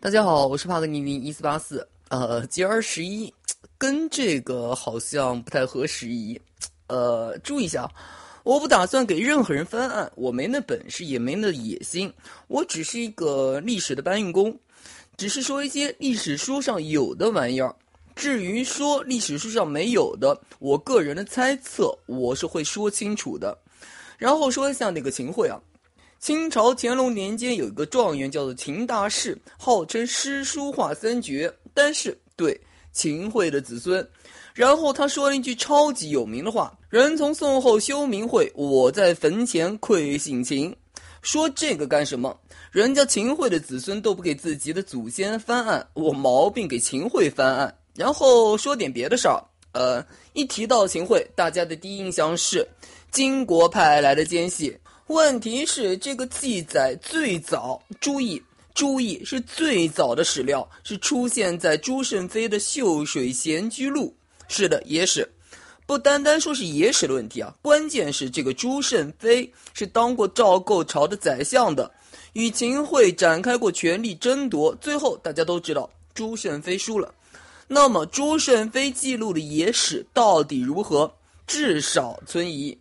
大家好，我是帕格尼尼一四八四。呃，节儿十一，跟这个好像不太合时宜。呃，注意一下，我不打算给任何人翻案，我没那本事，也没那野心，我只是一个历史的搬运工，只是说一些历史书上有的玩意儿。至于说历史书上没有的，我个人的猜测，我是会说清楚的。然后说一下那个秦桧啊。清朝乾隆年间有一个状元叫做秦大士，号称诗书画三绝，但是对秦桧的子孙。然后他说了一句超级有名的话：“人从宋后休明讳，我在坟前愧姓秦。”说这个干什么？人家秦桧的子孙都不给自己的祖先翻案，我毛病给秦桧翻案。然后说点别的事儿。呃，一提到秦桧，大家的第一印象是金国派来的奸细。问题是这个记载最早，注意注意，是最早的史料是出现在朱胜非的《秀水闲居录》。是的，野史，不单单说是野史的问题啊，关键是这个朱胜非是当过赵构朝的宰相的，与秦桧展开过权力争夺，最后大家都知道朱胜非输了。那么朱胜非记录的野史到底如何？至少存疑。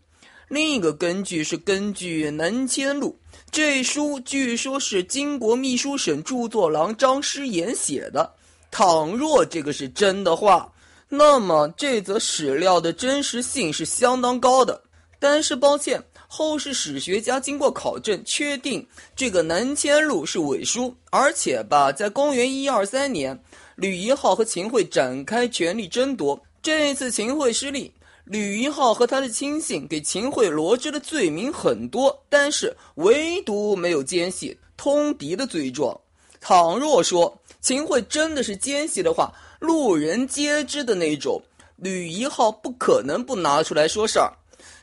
另一个根据是根据《南迁录》这书，据说是金国秘书省著作郎张师言写的。倘若这个是真的话，那么这则史料的真实性是相当高的。但是抱歉，后世史学家经过考证，确定这个《南迁录》是伪书，而且吧，在公元一二三年，吕夷号和秦桧展开权力争夺，这一次秦桧失利。吕夷号和他的亲信给秦桧罗织的罪名很多，但是唯独没有奸细通敌的罪状。倘若说秦桧真的是奸细的话，路人皆知的那种，吕夷号不可能不拿出来说事儿。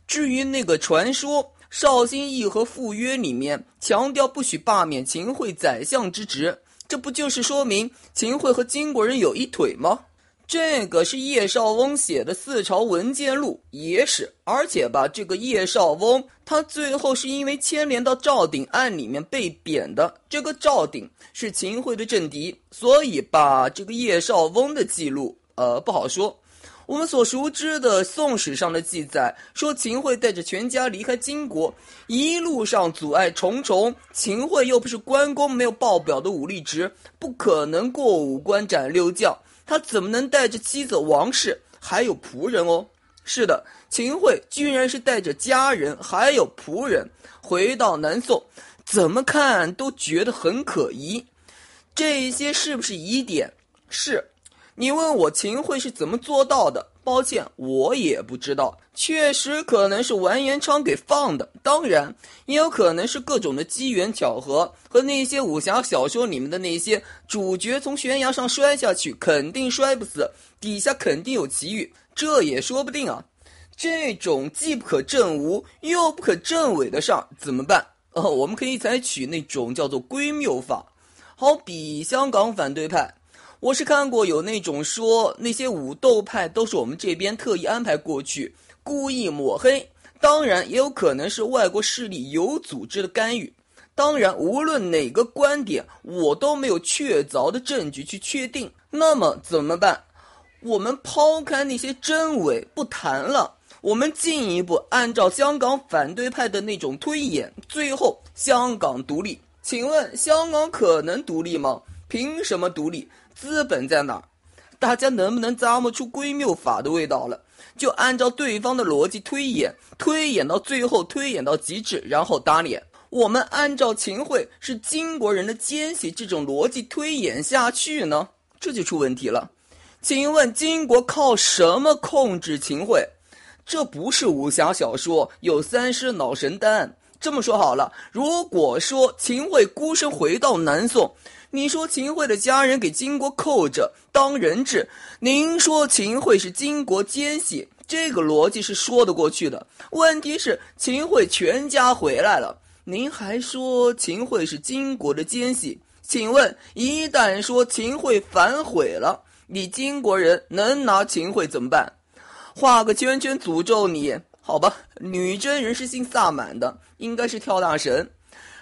至于那个传说，绍兴议和赴约里面强调不许罢免秦桧宰相之职，这不就是说明秦桧和金国人有一腿吗？这个是叶绍翁写的《四朝文件录》，野史，而且吧，这个叶绍翁他最后是因为牵连到赵鼎案里面被贬的。这个赵鼎是秦桧的政敌，所以吧，这个叶绍翁的记录，呃，不好说。我们所熟知的《宋史》上的记载说，秦桧带着全家离开金国，一路上阻碍重重。秦桧又不是关公，没有报表的武力值，不可能过五关斩六将。他怎么能带着妻子王氏还有仆人哦？是的，秦桧居然是带着家人还有仆人回到南宋，怎么看都觉得很可疑。这些是不是疑点？是。你问我秦桧是怎么做到的？抱歉，我也不知道。确实可能是完颜昌给放的，当然也有可能是各种的机缘巧合，和那些武侠小说里面的那些主角从悬崖上摔下去，肯定摔不死，底下肯定有奇遇，这也说不定啊。这种既不可证无又不可证伪的事儿怎么办？哦，我们可以采取那种叫做归谬法，好比香港反对派。我是看过有那种说那些武斗派都是我们这边特意安排过去，故意抹黑。当然也有可能是外国势力有组织的干预。当然，无论哪个观点，我都没有确凿的证据去确定。那么怎么办？我们抛开那些真伪不谈了，我们进一步按照香港反对派的那种推演，最后香港独立。请问香港可能独立吗？凭什么独立？资本在哪儿？大家能不能咂摸出归谬法的味道了？就按照对方的逻辑推演，推演到最后，推演到极致，然后打脸。我们按照秦桧是金国人的奸细这种逻辑推演下去呢，这就出问题了。请问金国靠什么控制秦桧？这不是武侠小说，有三尸脑神丹。这么说好了，如果说秦桧孤身回到南宋。你说秦桧的家人给金国扣着当人质，您说秦桧是金国奸细，这个逻辑是说得过去的。问题是秦桧全家回来了，您还说秦桧是金国的奸细？请问一旦说秦桧反悔了，你金国人能拿秦桧怎么办？画个圈圈诅咒你？好吧，女真人是信萨满的，应该是跳大神。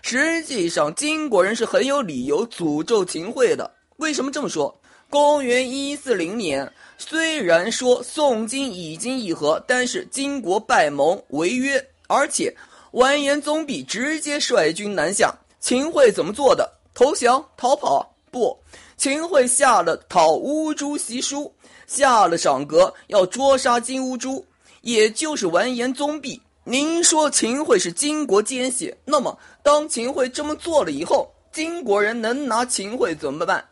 实际上，金国人是很有理由诅咒秦桧的。为什么这么说？公元一四零年，虽然说宋金已经议和，但是金国败盟违约，而且完颜宗弼直接率军南下。秦桧怎么做的？投降、逃跑？不，秦桧下了讨乌珠檄书，下了赏格，要捉杀金乌珠，也就是完颜宗弼。您说秦桧是金国奸细，那么当秦桧这么做了以后，金国人能拿秦桧怎么办？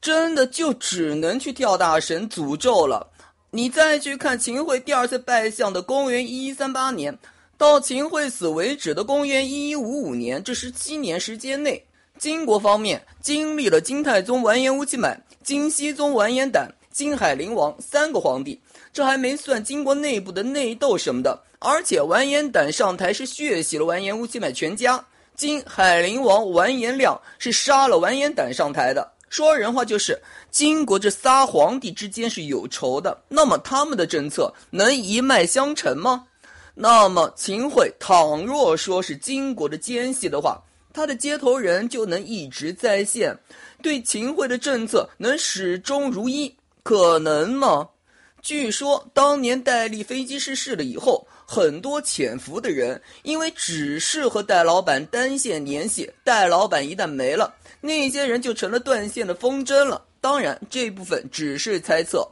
真的就只能去跳大神诅咒了。你再去看秦桧第二次拜相的公元一一三八年，到秦桧死为止的公元一一五五年，这十七年时间内，金国方面经历了金太宗完颜乌鸡满、金熙宗完颜亶、金海陵王三个皇帝，这还没算金国内部的内斗什么的。而且完颜亶上台是血洗了完颜乌鸡买全家，金海陵王完颜亮是杀了完颜亶上台的。说人话就是，金国这仨皇帝之间是有仇的。那么他们的政策能一脉相承吗？那么秦桧倘若说是金国的奸细的话，他的接头人就能一直在线，对秦桧的政策能始终如一，可能吗？据说当年戴笠飞机失事了以后。很多潜伏的人，因为只是和戴老板单线联系，戴老板一旦没了，那些人就成了断线的风筝了。当然，这部分只是猜测。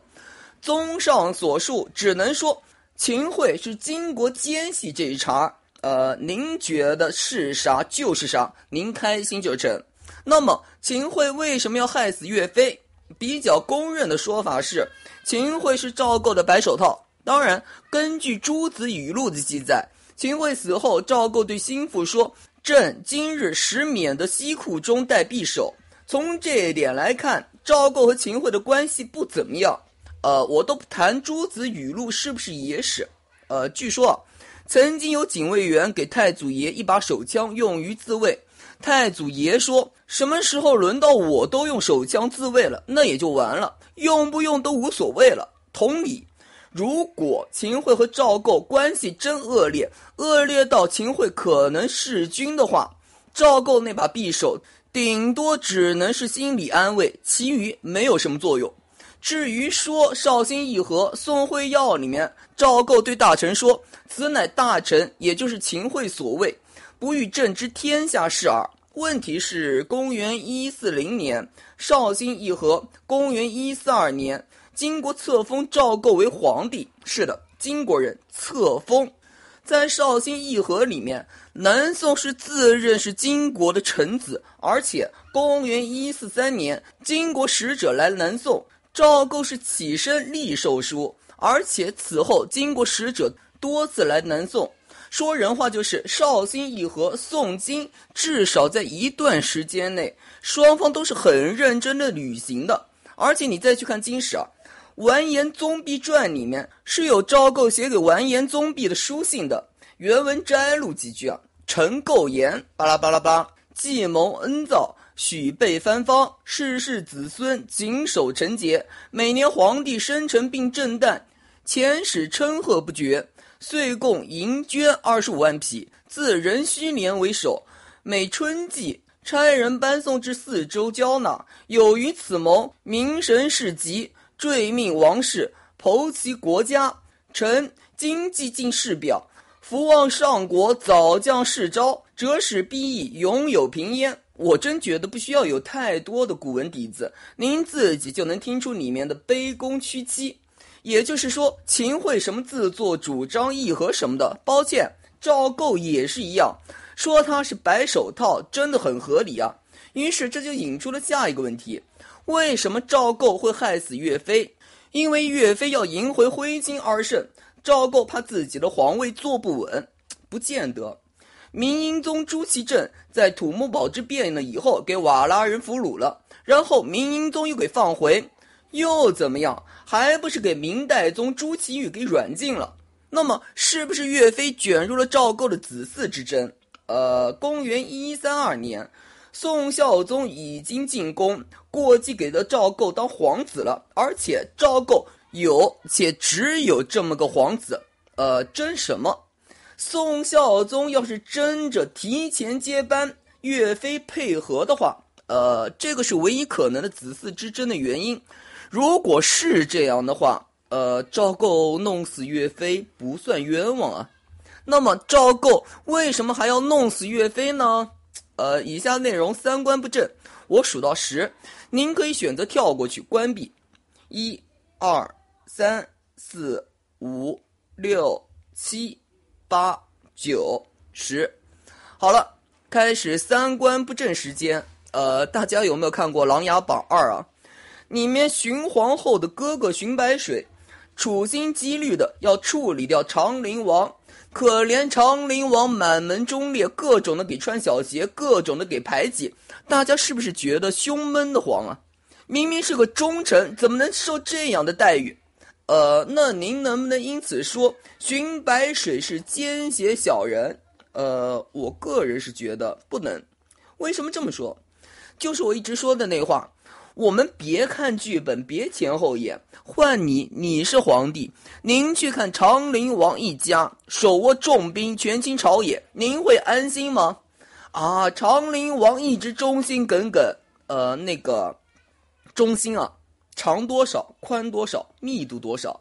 综上所述，只能说秦桧是金国奸细这一茬。呃，您觉得是啥就是啥，您开心就成。那么，秦桧为什么要害死岳飞？比较公认的说法是，秦桧是赵构的白手套。当然，根据《诸子语录》的记载，秦桧死后，赵构对心腹说：“朕今日使免得西库中带匕首。”从这一点来看，赵构和秦桧的关系不怎么样。呃，我都不谈《诸子语录》是不是野史。呃，据说，曾经有警卫员给太祖爷一把手枪用于自卫，太祖爷说：“什么时候轮到我都用手枪自卫了，那也就完了，用不用都无所谓了。”同理。如果秦桧和赵构关系真恶劣，恶劣到秦桧可能弑君的话，赵构那把匕首顶多只能是心理安慰，其余没有什么作用。至于说绍兴议和宋会要里面，赵构对大臣说：“此乃大臣，也就是秦桧所谓，不欲朕知天下事耳。”问题是公元一四零年绍兴议和，公元一四二年。金国册封赵构为皇帝，是的，金国人册封，在绍兴议和里面，南宋是自认是金国的臣子，而且公元一四三年，金国使者来南宋，赵构是起身立受书，而且此后金国使者多次来南宋，说人话就是绍兴议和，宋金至少在一段时间内，双方都是很认真的履行的，而且你再去看金史啊。完颜宗弼传里面是有赵构写给完颜宗弼的书信的，原文摘录几句啊：臣构言，巴拉巴拉巴，计谋恩造，许备藩方，世世子孙谨守臣节。每年皇帝生辰并正旦，遣使称贺不绝，岁贡银绢二十五万匹，自壬戌年为首，每春季差人搬送至四周交纳。有于此谋，民神事急。坠命王室，剖其国家，臣今既进士表，福望上国早降世昭，折使必役永有平焉。我真觉得不需要有太多的古文底子，您自己就能听出里面的卑躬屈膝。也就是说，秦桧什么自作主张议和什么的，抱歉，赵构也是一样，说他是白手套，真的很合理啊。于是这就引出了下一个问题。为什么赵构会害死岳飞？因为岳飞要赢回徽钦二圣，赵构怕自己的皇位坐不稳。不见得。明英宗朱祁镇在土木堡之变了以后，给瓦剌人俘虏了，然后明英宗又给放回，又怎么样？还不是给明代宗朱祁钰给软禁了？那么，是不是岳飞卷入了赵构的子嗣之争？呃，公元一三二年。宋孝宗已经进宫，过继给了赵构当皇子了，而且赵构有且只有这么个皇子，呃，争什么？宋孝宗要是争着提前接班，岳飞配合的话，呃，这个是唯一可能的子嗣之争的原因。如果是这样的话，呃，赵构弄死岳飞不算冤枉啊。那么赵构为什么还要弄死岳飞呢？呃，以下内容三观不正，我数到十，您可以选择跳过去关闭。一、二、三、四、五、六、七、八、九、十。好了，开始三观不正时间。呃，大家有没有看过《琅琊榜二》啊？里面荀皇后的哥哥荀白水，处心积虑的要处理掉长陵王。可怜长陵王满门忠烈，各种的给穿小鞋，各种的给排挤。大家是不是觉得胸闷的慌啊？明明是个忠臣，怎么能受这样的待遇？呃，那您能不能因此说荀白水是奸邪小人？呃，我个人是觉得不能。为什么这么说？就是我一直说的那话。我们别看剧本，别前后演。换你，你是皇帝，您去看长陵王一家手握重兵权倾朝野，您会安心吗？啊，长陵王一直忠心耿耿，呃，那个忠心啊，长多少，宽多少，密度多少？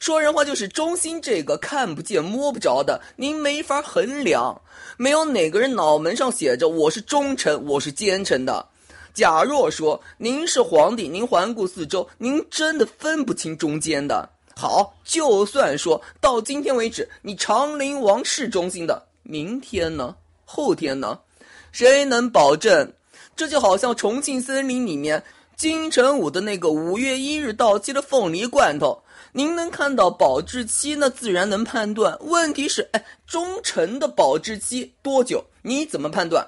说人话就是忠心，这个看不见摸不着的，您没法衡量。没有哪个人脑门上写着我是忠臣，我是奸臣的。假若说您是皇帝，您环顾四周，您真的分不清中间的。好，就算说到今天为止，你长陵王是中心的，明天呢？后天呢？谁能保证？这就好像重庆森林里面金城武的那个五月一日到期的凤梨罐头，您能看到保质期，那自然能判断。问题是，哎，忠诚的保质期多久？你怎么判断？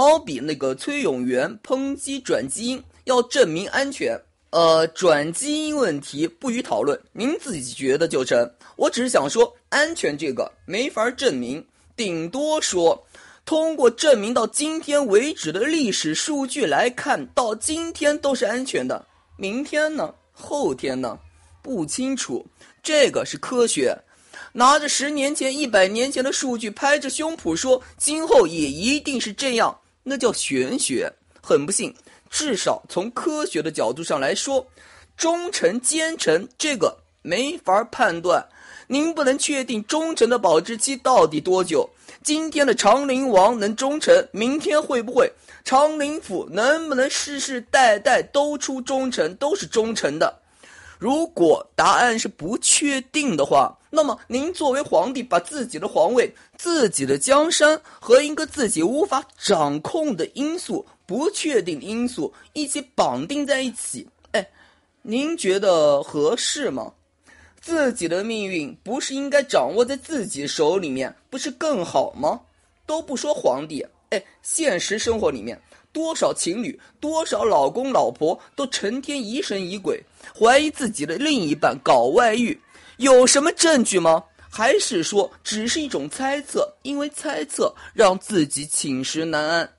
好比那个崔永元抨击转基因，要证明安全。呃，转基因问题不予讨论，您自己觉得就成。我只是想说，安全这个没法证明，顶多说通过证明到今天为止的历史数据来看，到今天都是安全的。明天呢？后天呢？不清楚。这个是科学，拿着十年前、一百年前的数据拍着胸脯说，今后也一定是这样。那叫玄学，很不幸，至少从科学的角度上来说，忠臣奸臣这个没法判断。您不能确定忠臣的保质期到底多久。今天的长陵王能忠臣，明天会不会长陵府能不能世世代代都出忠臣，都是忠臣的？如果答案是不确定的话，那么您作为皇帝，把自己的皇位、自己的江山和一个自己无法掌控的因素、不确定因素一起绑定在一起，哎，您觉得合适吗？自己的命运不是应该掌握在自己手里面，不是更好吗？都不说皇帝，哎，现实生活里面。多少情侣，多少老公老婆都成天疑神疑鬼，怀疑自己的另一半搞外遇，有什么证据吗？还是说只是一种猜测？因为猜测让自己寝食难安。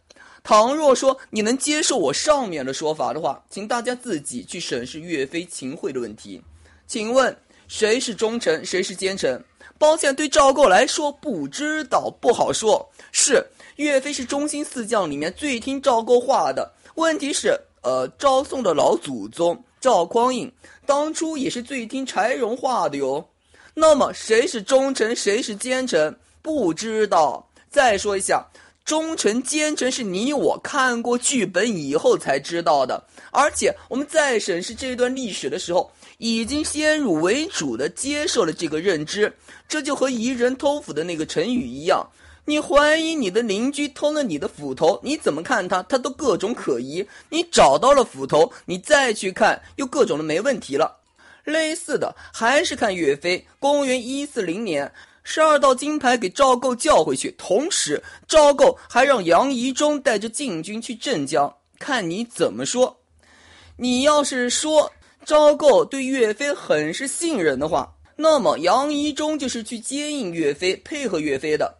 倘若说你能接受我上面的说法的话，请大家自己去审视岳飞秦桧的问题。请问谁是忠臣，谁是奸臣？抱歉，对赵构来说不知道，不好说。是。岳飞是中兴四将里面最听赵构话的。问题是，呃，赵宋的老祖宗赵匡胤当初也是最听柴荣话的哟。那么谁是忠臣，谁是奸臣？不知道。再说一下，忠臣奸臣是你我看过剧本以后才知道的。而且我们在审视这段历史的时候，已经先入为主的接受了这个认知。这就和疑人偷斧的那个成语一样。你怀疑你的邻居偷了你的斧头，你怎么看他，他都各种可疑。你找到了斧头，你再去看，又各种的没问题了。类似的，还是看岳飞。公元一四零年，十二道金牌给赵构叫回去，同时赵构还让杨仪忠带着禁军去镇江，看你怎么说。你要是说赵构对岳飞很是信任的话，那么杨仪忠就是去接应岳飞，配合岳飞的。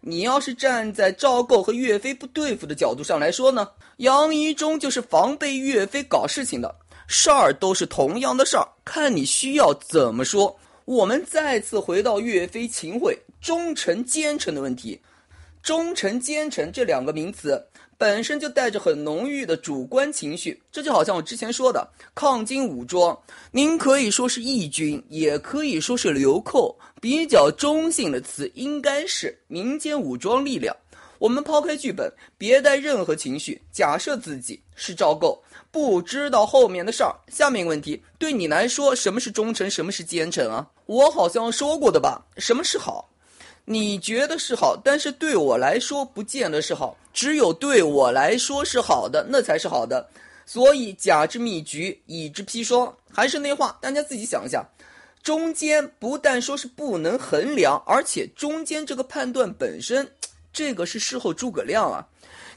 你要是站在赵构和岳飞不对付的角度上来说呢，杨仪中就是防备岳飞搞事情的，事儿都是同样的事儿，看你需要怎么说。我们再次回到岳飞秦桧忠臣奸臣的问题，忠臣、奸臣这两个名词本身就带着很浓郁的主观情绪，这就好像我之前说的抗金武装，您可以说是义军，也可以说是流寇，比较中性的词应该是民间武装力量。我们抛开剧本，别带任何情绪，假设自己是赵构，不知道后面的事儿。下面一个问题，对你来说，什么是忠臣，什么是奸臣啊？我好像说过的吧？什么是好？你觉得是好，但是对我来说不见得是好。只有对我来说是好的，那才是好的。所以甲之蜜橘，乙之砒霜。还是那话，大家自己想一下。中间不但说是不能衡量，而且中间这个判断本身，这个是事后诸葛亮啊。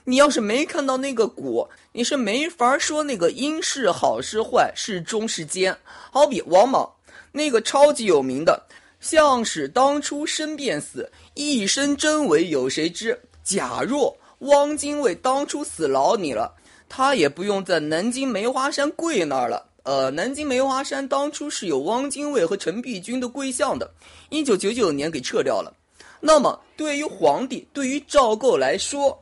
你要是没看到那个果，你是没法说那个因是好是坏，是忠是奸。好比王莽那个超级有名的。项使当初生便死，一生真伪有谁知？假若汪精卫当初死牢你了，他也不用在南京梅花山跪那儿了。呃，南京梅花山当初是有汪精卫和陈璧君的跪像的，一九九九年给撤掉了。那么，对于皇帝，对于赵构来说，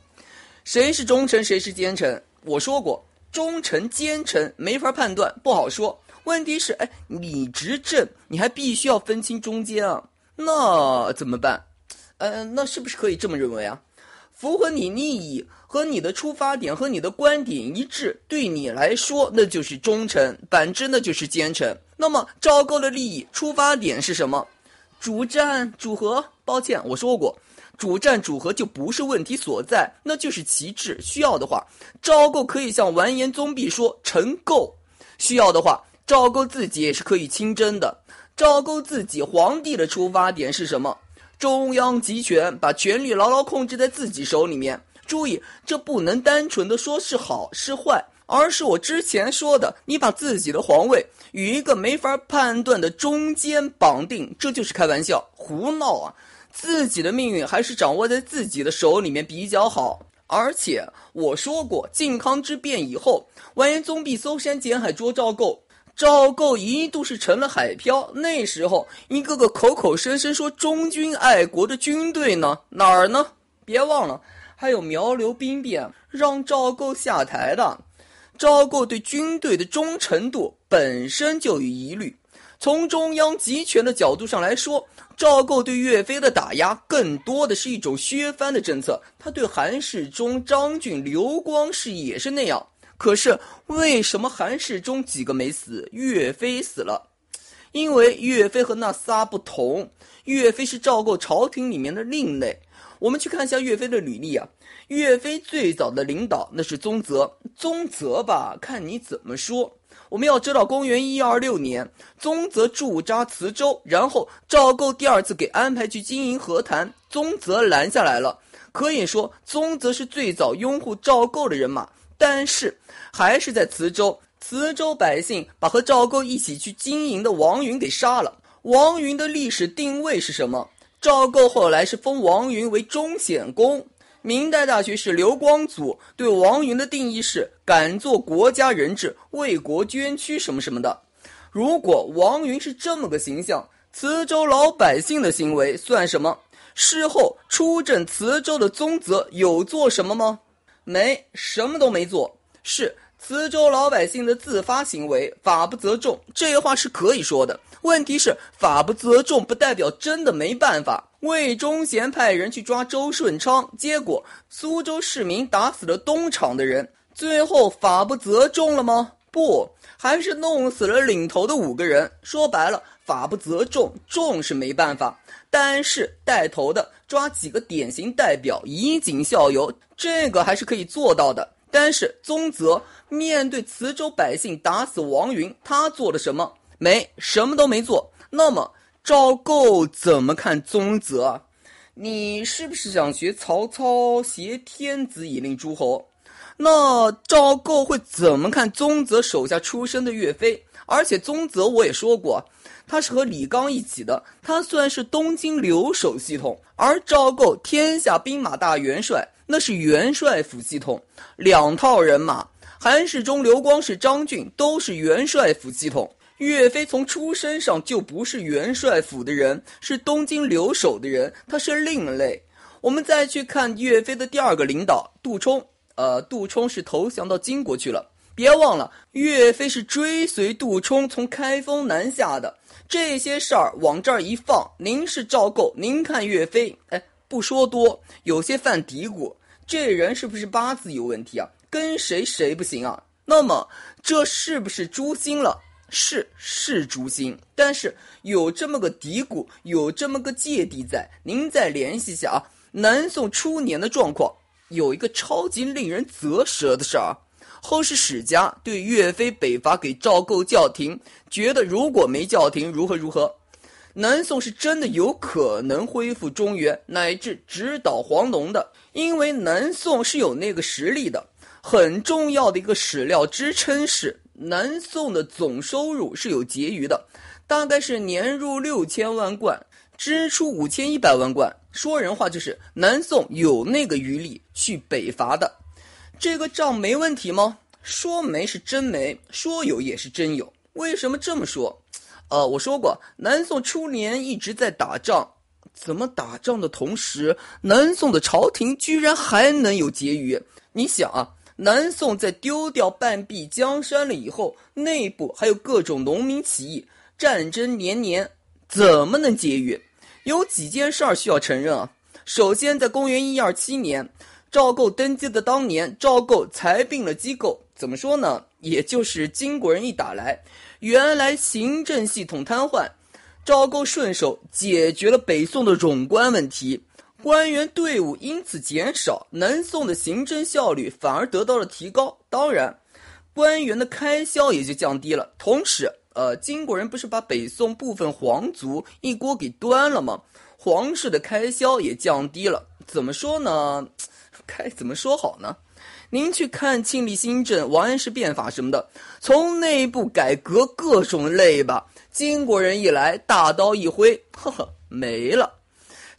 谁是忠臣，谁是奸臣？我说过，忠臣奸臣没法判断，不好说。问题是，哎，你执政，你还必须要分清中间啊，那怎么办？呃，那是不是可以这么认为啊？符合你利益和你的出发点和你的观点一致，对你来说那就是忠臣，反之那就是奸臣。那么赵构的利益出发点是什么？主战主和？抱歉，我说过，主战主和就不是问题所在，那就是旗帜。需要的话，赵构可以向完颜宗弼说臣构。需要的话。赵构自己也是可以亲征的。赵构自己皇帝的出发点是什么？中央集权，把权力牢牢控制在自己手里面。注意，这不能单纯的说是好是坏，而是我之前说的，你把自己的皇位与一个没法判断的中间绑定，这就是开玩笑、胡闹啊！自己的命运还是掌握在自己的手里面比较好。而且我说过，靖康之变以后，完颜宗弼搜山捡海捉赵构。赵构一度是成了海漂，那时候一个个口口声声说忠君爱国的军队呢，哪儿呢？别忘了，还有苗刘兵变让赵构下台的。赵构对军队的忠诚度本身就有疑虑。从中央集权的角度上来说，赵构对岳飞的打压更多的是一种削藩的政策。他对韩世忠、张俊、刘光世也是那样。可是为什么韩世忠几个没死，岳飞死了？因为岳飞和那仨不同，岳飞是赵构朝廷里面的另类。我们去看一下岳飞的履历啊，岳飞最早的领导那是宗泽，宗泽吧，看你怎么说。我们要知道，公元一二六年，宗泽驻扎磁州，然后赵构第二次给安排去经营和谈，宗泽拦下来了。可以说，宗泽是最早拥护赵构的人马。但是，还是在磁州，磁州百姓把和赵构一起去经营的王云给杀了。王云的历史定位是什么？赵构后来是封王云为忠显公。明代大学士刘光祖对王云的定义是敢做国家人质，为国捐躯什么什么的。如果王云是这么个形象，磁州老百姓的行为算什么？事后出镇磁州的宗泽有做什么吗？没什么都没做，是磁州老百姓的自发行为，法不责众。这话是可以说的。问题是法不责众，不代表真的没办法。魏忠贤派人去抓周顺昌，结果苏州市民打死了东厂的人，最后法不责众了吗？不，还是弄死了领头的五个人。说白了，法不责众，众是没办法。但是带头的抓几个典型代表，以儆效尤，这个还是可以做到的。但是宗泽面对磁州百姓打死王云，他做了什么？没什么都没做。那么赵构怎么看宗泽？你是不是想学曹操挟天子以令诸侯？那赵构会怎么看宗泽手下出身的岳飞？而且宗泽我也说过。他是和李纲一起的，他算是东京留守系统，而赵构天下兵马大元帅，那是元帅府系统，两套人马。韩世忠、刘光世、张俊都是元帅府系统。岳飞从出身上就不是元帅府的人，是东京留守的人，他是另类。我们再去看岳飞的第二个领导杜充，呃，杜充是投降到金国去了。别忘了，岳飞是追随杜充从开封南下的。这些事儿往这儿一放，您是赵构，您看岳飞，哎，不说多，有些犯嘀咕，这人是不是八字有问题啊？跟谁谁不行啊？那么这是不是诛心了？是是诛心，但是有这么个嘀咕，有这么个芥蒂在。您再联系一下啊，南宋初年的状况，有一个超级令人啧舌的事儿。后世史家对岳飞北伐给赵构叫停，觉得如果没叫停，如何如何，南宋是真的有可能恢复中原乃至直捣黄龙的，因为南宋是有那个实力的。很重要的一个史料支撑是，南宋的总收入是有结余的，大概是年入六千万贯，支出五千一百万贯。说人话就是南宋有那个余力去北伐的。这个账没问题吗？说没是真没，说有也是真有。为什么这么说？呃，我说过，南宋初年一直在打仗，怎么打仗的同时，南宋的朝廷居然还能有结余？你想啊，南宋在丢掉半壁江山了以后，内部还有各种农民起义，战争连年，怎么能结余？有几件事儿需要承认啊。首先，在公元一二七年。赵构登基的当年，赵构裁并了机构，怎么说呢？也就是金国人一打来，原来行政系统瘫痪，赵构顺手解决了北宋的冗官问题，官员队伍因此减少，南宋的行政效率反而得到了提高。当然，官员的开销也就降低了。同时，呃，金国人不是把北宋部分皇族一锅给端了吗？皇室的开销也降低了。怎么说呢？该怎么说好呢？您去看庆历新政、王安石变法什么的，从内部改革各种类吧。金国人一来，大刀一挥，呵呵，没了。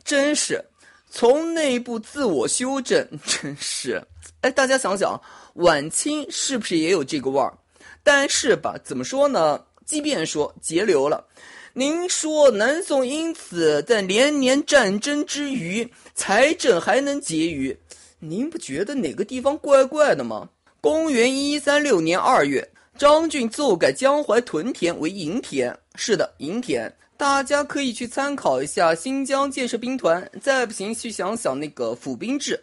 真是从内部自我修正，真是。哎，大家想想，晚清是不是也有这个味儿？但是吧，怎么说呢？即便说节流了，您说南宋因此在连年战争之余，财政还能结余？您不觉得哪个地方怪怪的吗？公元一三六年二月，张俊奏改江淮屯田为营田。是的，营田，大家可以去参考一下新疆建设兵团。再不行，去想想那个府兵制，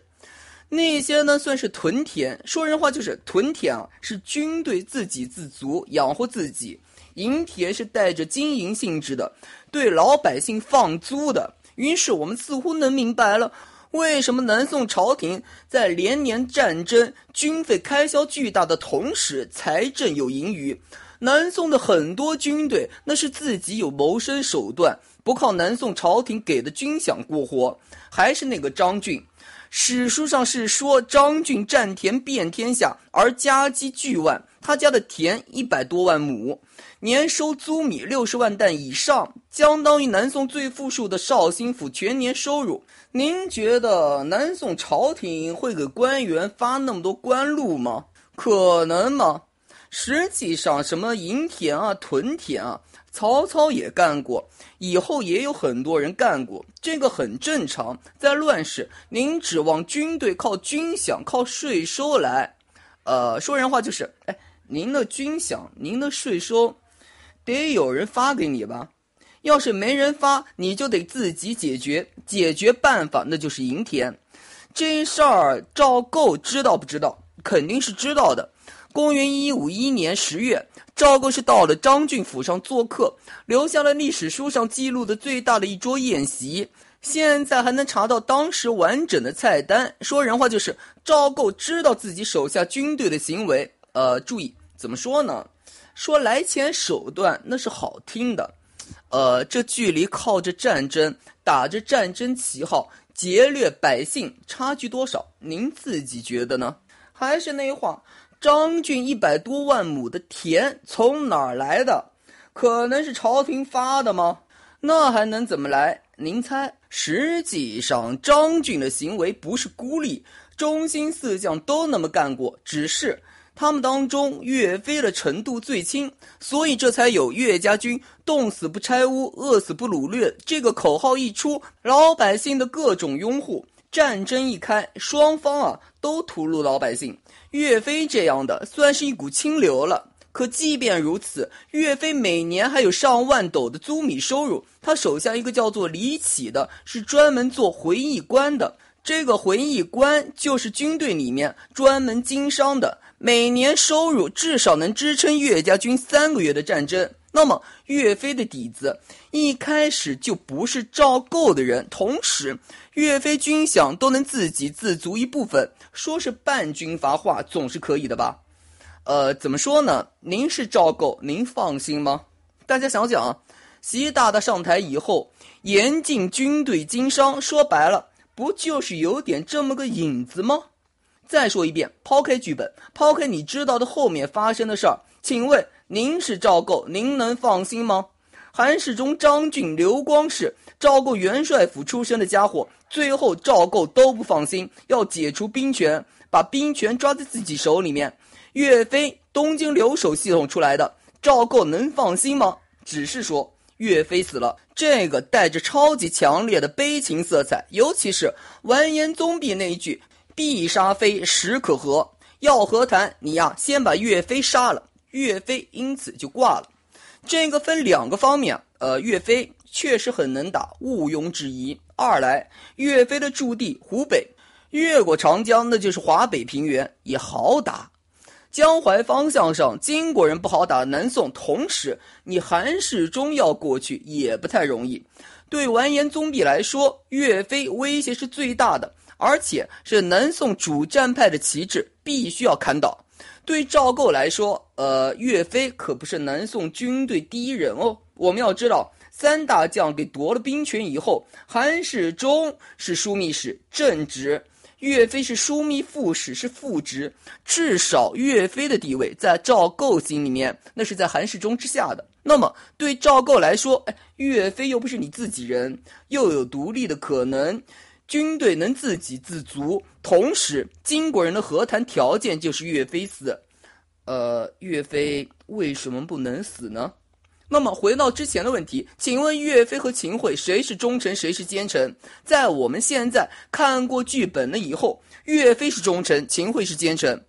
那些呢算是屯田。说人话就是屯田啊，是军队自给自足，养活自己；营田是带着经营性质的，对老百姓放租的。于是我们似乎能明白了。为什么南宋朝廷在连年战争、军费开销巨大的同时，财政有盈余？南宋的很多军队那是自己有谋生手段，不靠南宋朝廷给的军饷过活。还是那个张俊，史书上是说张俊占田遍天下，而家积巨万，他家的田一百多万亩。年收租米六十万担以上，相当于南宋最富庶的绍兴府全年收入。您觉得南宋朝廷会给官员发那么多官禄吗？可能吗？实际上，什么营田啊、屯田啊，曹操也干过，以后也有很多人干过，这个很正常。在乱世，您指望军队靠军饷、靠税收来，呃，说人话就是，哎，您的军饷、您的税收。得有人发给你吧，要是没人发，你就得自己解决。解决办法那就是银田。这事儿赵构知道不知道？肯定是知道的。公元一五一年十月，赵构是到了张俊府上做客，留下了历史书上记录的最大的一桌宴席。现在还能查到当时完整的菜单。说人话就是赵构知道自己手下军队的行为。呃，注意怎么说呢？说来钱手段那是好听的，呃，这距离靠着战争打着战争旗号劫掠百姓差距多少？您自己觉得呢？还是那话，张俊一百多万亩的田从哪儿来的？可能是朝廷发的吗？那还能怎么来？您猜？实际上，张俊的行为不是孤立，中心四将都那么干过，只是。他们当中，岳飞的程度最轻，所以这才有岳家军冻死不拆屋，饿死不掳掠这个口号一出，老百姓的各种拥护，战争一开，双方啊都屠戮老百姓。岳飞这样的算是一股清流了。可即便如此，岳飞每年还有上万斗的租米收入。他手下一个叫做李启的，是专门做回忆官的。这个回忆官就是军队里面专门经商的，每年收入至少能支撑岳家军三个月的战争。那么，岳飞的底子一开始就不是赵构的人，同时，岳飞军饷都能自给自足一部分，说是半军阀化总是可以的吧？呃，怎么说呢？您是赵构，您放心吗？大家想想啊，习大大上台以后，严禁军队经商，说白了，不就是有点这么个影子吗？再说一遍，抛开剧本，抛开你知道的后面发生的事儿，请问。您是赵构，您能放心吗？韩世忠、张俊、刘光世，赵构元帅府出身的家伙，最后赵构都不放心，要解除兵权，把兵权抓在自己手里面。岳飞东京留守系统出来的，赵构能放心吗？只是说岳飞死了，这个带着超级强烈的悲情色彩，尤其是完颜宗弼那一句“必杀非，时可和”，要和谈，你呀，先把岳飞杀了。岳飞因此就挂了，这个分两个方面，呃，岳飞确实很能打，毋庸置疑。二来，岳飞的驻地湖北，越过长江那就是华北平原，也好打。江淮方向上，金国人不好打，南宋同时，你韩世忠要过去也不太容易。对完颜宗弼来说，岳飞威胁是最大的，而且是南宋主战派的旗帜，必须要砍倒。对赵构来说，呃，岳飞可不是南宋军队第一人哦。我们要知道，三大将给夺了兵权以后，韩世忠是枢密使正直，岳飞是枢密副使是副职。至少岳飞的地位在赵构心里面，那是在韩世忠之下的。那么对赵构来说，哎，岳飞又不是你自己人，又有独立的可能。军队能自给自足，同时金国人的和谈条件就是岳飞死。呃，岳飞为什么不能死呢？那么回到之前的问题，请问岳飞和秦桧谁是忠臣，谁是奸臣？在我们现在看过剧本了以后，岳飞是忠臣，秦桧是奸臣。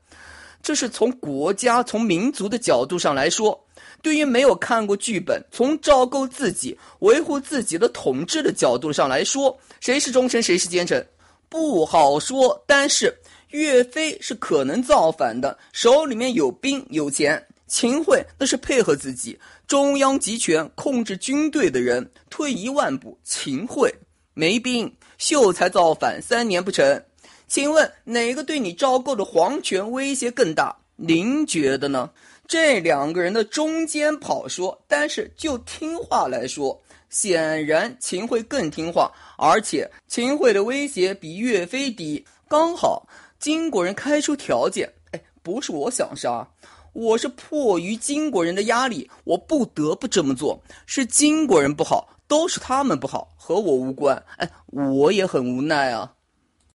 这是从国家、从民族的角度上来说。对于没有看过剧本，从赵构自己维护自己的统治的角度上来说，谁是忠臣，谁是奸臣，不好说。但是岳飞是可能造反的，手里面有兵有钱。秦桧那是配合自己，中央集权控制军队的人。退一万步，秦桧没兵，秀才造反三年不成。请问哪个对你赵构的皇权威胁更大？您觉得呢？这两个人的中间跑说，但是就听话来说，显然秦桧更听话，而且秦桧的威胁比岳飞低。刚好金国人开出条件，哎，不是我想杀，我是迫于金国人的压力，我不得不这么做。是金国人不好，都是他们不好，和我无关。哎，我也很无奈啊。